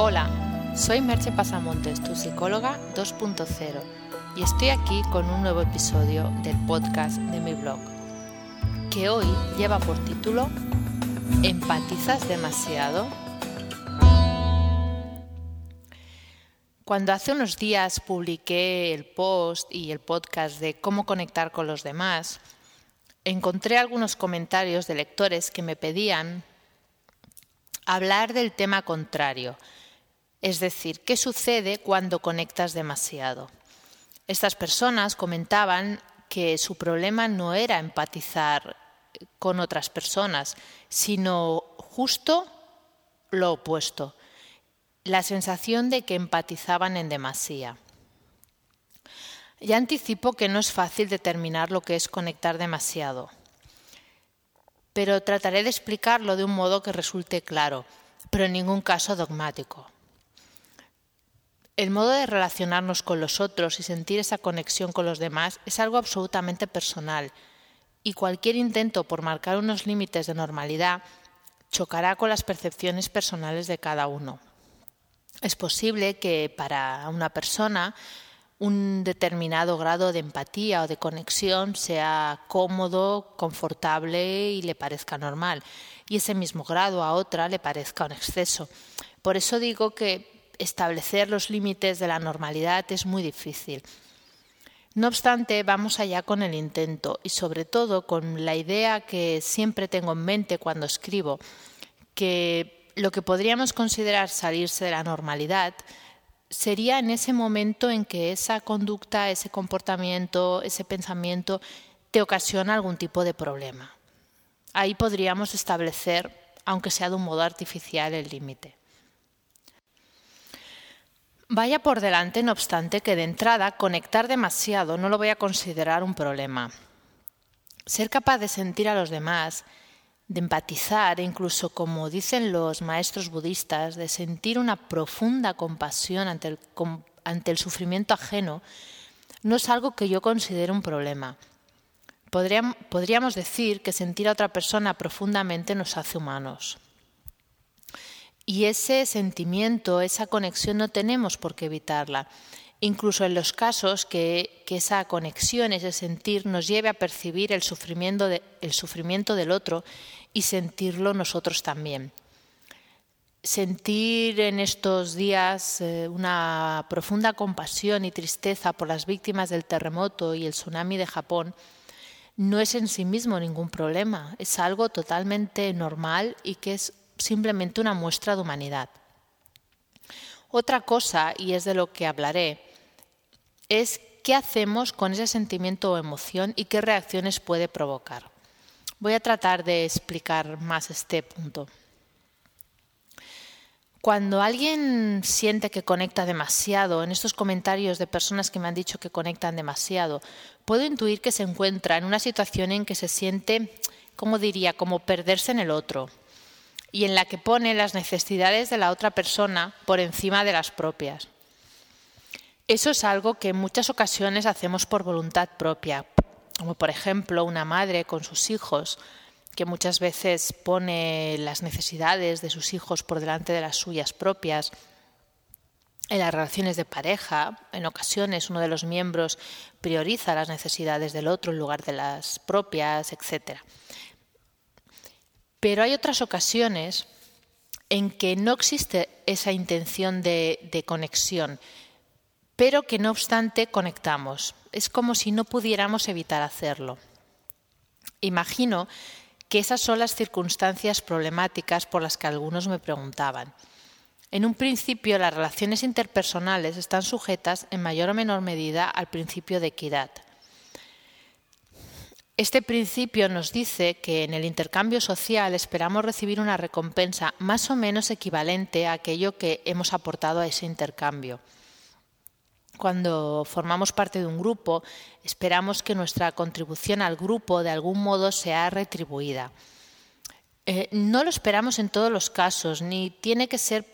Hola, soy Merche Pasamontes, tu psicóloga 2.0, y estoy aquí con un nuevo episodio del podcast de mi blog, que hoy lleva por título ¿Empatizas demasiado? Cuando hace unos días publiqué el post y el podcast de cómo conectar con los demás, encontré algunos comentarios de lectores que me pedían hablar del tema contrario, es decir, ¿qué sucede cuando conectas demasiado? Estas personas comentaban que su problema no era empatizar con otras personas, sino justo lo opuesto, la sensación de que empatizaban en demasía. Ya anticipo que no es fácil determinar lo que es conectar demasiado, pero trataré de explicarlo de un modo que resulte claro, pero en ningún caso dogmático. El modo de relacionarnos con los otros y sentir esa conexión con los demás es algo absolutamente personal y cualquier intento por marcar unos límites de normalidad chocará con las percepciones personales de cada uno. Es posible que para una persona un determinado grado de empatía o de conexión sea cómodo, confortable y le parezca normal, y ese mismo grado a otra le parezca un exceso. Por eso digo que establecer los límites de la normalidad es muy difícil. No obstante, vamos allá con el intento y sobre todo con la idea que siempre tengo en mente cuando escribo, que lo que podríamos considerar salirse de la normalidad sería en ese momento en que esa conducta, ese comportamiento, ese pensamiento te ocasiona algún tipo de problema. Ahí podríamos establecer, aunque sea de un modo artificial, el límite. Vaya por delante, no obstante, que de entrada conectar demasiado no lo voy a considerar un problema. Ser capaz de sentir a los demás, de empatizar, e incluso como dicen los maestros budistas, de sentir una profunda compasión ante el, ante el sufrimiento ajeno, no es algo que yo considere un problema. podríamos decir que sentir a otra persona profundamente nos hace humanos. Y ese sentimiento, esa conexión no tenemos por qué evitarla. Incluso en los casos que, esa conexión, ese sentir, nos lleve a percibir el sufrimiento, el sufrimiento del otro y sentirlo nosotros también. Sentir en estos días eh, una profunda compasión y tristeza por las víctimas del terremoto y el tsunami de Japón no es en sí mismo ningún problema, es algo totalmente normal y que es simplemente una muestra de humanidad. Otra cosa, y es de lo que hablaré, es qué hacemos con ese sentimiento o emoción y qué reacciones puede provocar. Voy a tratar de explicar más este punto. Cuando alguien siente que conecta demasiado, en estos comentarios de personas que me han dicho que conectan demasiado, puedo intuir que se encuentra en una situación en que se siente, como diría, como perderse en el otro, y en la que pone las necesidades de la otra persona por encima de las propias. Eso es algo que en muchas ocasiones hacemos por voluntad propia, como por ejemplo una madre con sus hijos, que muchas veces pone las necesidades de sus hijos por delante de las suyas propias. En las relaciones de pareja, en ocasiones uno de los miembros prioriza las necesidades del otro en lugar de las propias, etc. Pero hay otras ocasiones en que no existe esa intención de, conexión, pero que no obstante conectamos. Es como si no pudiéramos evitar hacerlo. Imagino que esas son las circunstancias problemáticas por las que algunos me preguntaban. En un principio, las relaciones interpersonales están sujetas en mayor o menor medida al principio de equidad. Este principio nos dice que en el intercambio social esperamos recibir una recompensa más o menos equivalente a aquello que hemos aportado a ese intercambio. Cuando formamos parte de un grupo, esperamos que nuestra contribución al grupo de algún modo sea retribuida. Eh, no lo esperamos en todos los casos, ni tiene que ser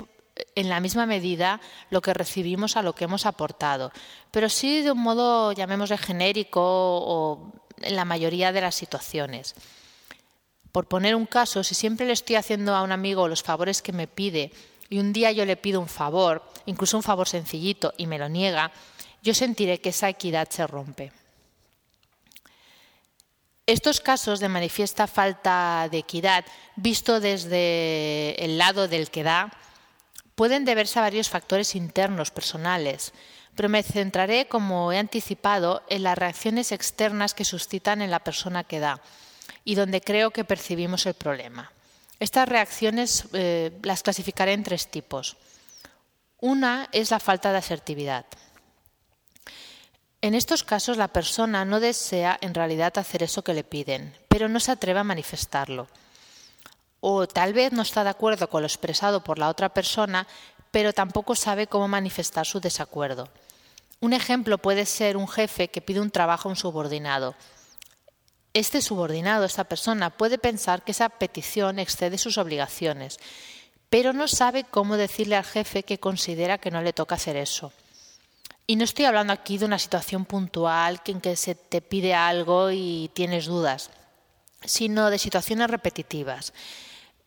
en la misma medida lo que recibimos a lo que hemos aportado, pero sí de un modo, llamémosle genérico o en la mayoría de las situaciones. Por poner un caso, si siempre le estoy haciendo a un amigo los favores que me pide y un día yo le pido un favor, incluso un favor sencillito, y me lo niega, yo sentiré que esa equidad se rompe. Estos casos de manifiesta falta de equidad, visto desde el lado del que da, pueden deberse a varios factores internos, personales, pero me centraré, como he anticipado, en las reacciones externas que suscitan en la persona que da y donde creo que percibimos el problema. Estas reacciones eh, las clasificaré en tres tipos. Una es la falta de asertividad. En estos casos la persona no desea en realidad hacer eso que le piden, pero no se atreve a manifestarlo. O tal vez no está de acuerdo con lo expresado por la otra persona, pero tampoco sabe cómo manifestar su desacuerdo. Un ejemplo puede ser un jefe que pide un trabajo a un subordinado. Este subordinado, esta persona, puede pensar que esa petición excede sus obligaciones, pero no sabe cómo decirle al jefe que considera que no le toca hacer eso. Y no estoy hablando aquí de una situación puntual en que se te pide algo y tienes dudas, sino de situaciones repetitivas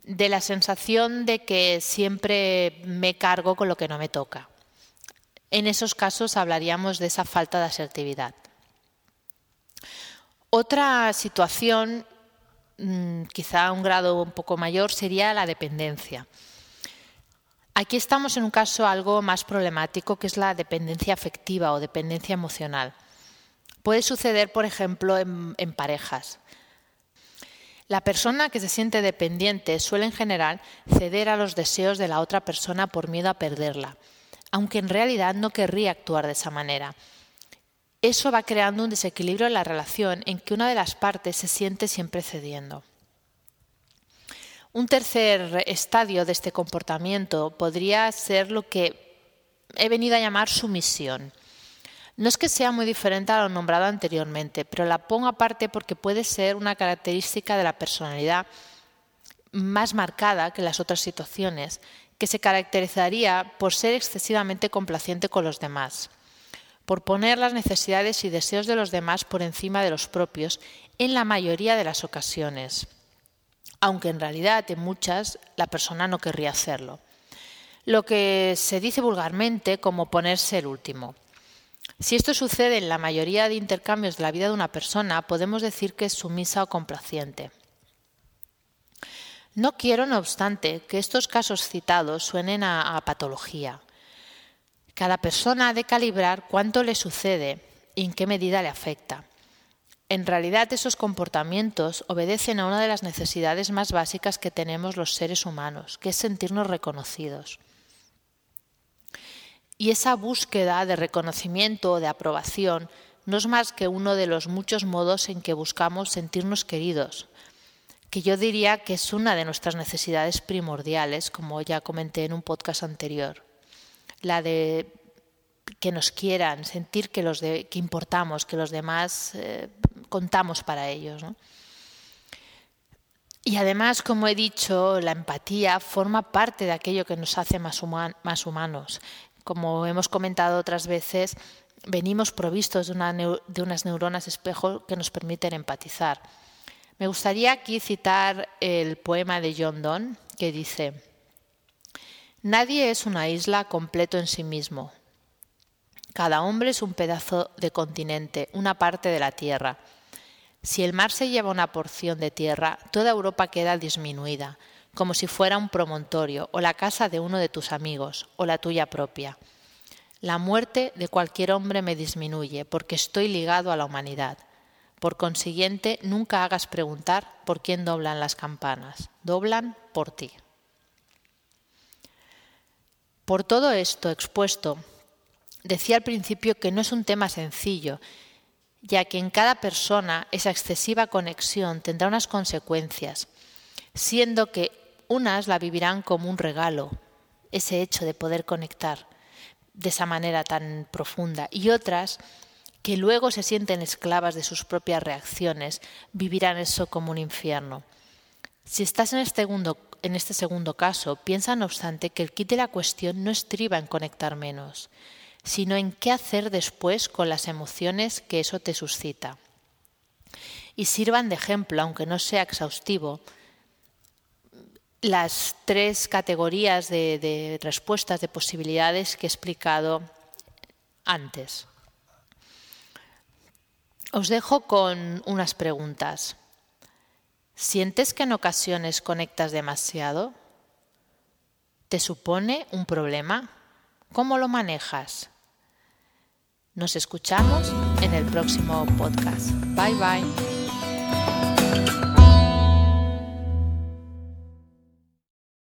de la sensación de que siempre me cargo con lo que no me toca. En esos casos hablaríamos de esa falta de asertividad. Otra situación, mm, quizá a un grado un poco mayor, sería la dependencia. Aquí estamos en un caso algo más problemático, que es la dependencia afectiva o dependencia emocional. Puede suceder, por ejemplo, en, en parejas. La persona que se siente dependiente suele en general ceder a los deseos de la otra persona por miedo a perderla, aunque en realidad no querría actuar de esa manera. Eso va creando un desequilibrio en la relación en que una de las partes se siente siempre cediendo. Un tercer estadio de este comportamiento podría ser lo que he venido a llamar sumisión. No es que sea muy diferente a lo nombrado anteriormente, pero la pongo aparte porque puede ser una característica de la personalidad más marcada que las otras situaciones, que se caracterizaría por ser excesivamente complaciente con los demás, por poner las necesidades y deseos de los demás por encima de los propios en la mayoría de las ocasiones, aunque en realidad en muchas la persona no querría hacerlo. Lo que se dice vulgarmente como ponerse el último. Si esto sucede en la mayoría de intercambios de la vida de una persona, podemos decir que es sumisa o complaciente. No quiero, no obstante, que estos casos citados suenen a, patología. Cada persona ha de calibrar cuánto le sucede y en qué medida le afecta. En realidad esos comportamientos obedecen a una de las necesidades más básicas que tenemos los seres humanos, que es sentirnos reconocidos. Y esa búsqueda de reconocimiento o de aprobación no es más que uno de los muchos modos en que buscamos sentirnos queridos, que yo diría que es una de nuestras necesidades primordiales, como ya comenté en un podcast anterior. La de que nos quieran, sentir que, los que importamos, que los demás eh, contamos para ellos. Y además, como he dicho, la empatía forma parte de aquello que nos hace más humanos como hemos comentado otras veces, venimos provistos de, unas neuronas espejo que nos permiten empatizar. Me gustaría aquí citar el poema de John Donne que dice, Nadie es una isla completo en sí mismo. Cada hombre es un pedazo de continente, una parte de la tierra. Si el mar se lleva una porción de tierra, toda Europa queda disminuida como si fuera un promontorio o la casa de uno de tus amigos o la tuya propia. La muerte de cualquier hombre me disminuye porque estoy ligado a la humanidad. Por consiguiente, nunca hagas preguntar por quién doblan las campanas. Doblan por ti. Por todo esto expuesto, decía al principio que no es un tema sencillo, ya que en cada persona esa excesiva conexión tendrá unas consecuencias, siendo que unas la vivirán como un regalo, ese hecho de poder conectar de esa manera tan profunda, y otras que luego se sienten esclavas de sus propias reacciones, vivirán eso como un infierno. Si estás en este segundo, en este segundo caso, piensa no obstante que el kit de la cuestión no estriba en conectar menos, sino en qué hacer después con las emociones que eso te suscita. Y sirvan de ejemplo, aunque no sea exhaustivo, las tres categorías de respuestas, de posibilidades que he explicado antes. Os dejo con unas preguntas. ¿Sientes que en ocasiones conectas demasiado? ¿Te supone un problema? ¿Cómo lo manejas? Nos escuchamos en el próximo podcast. Bye bye.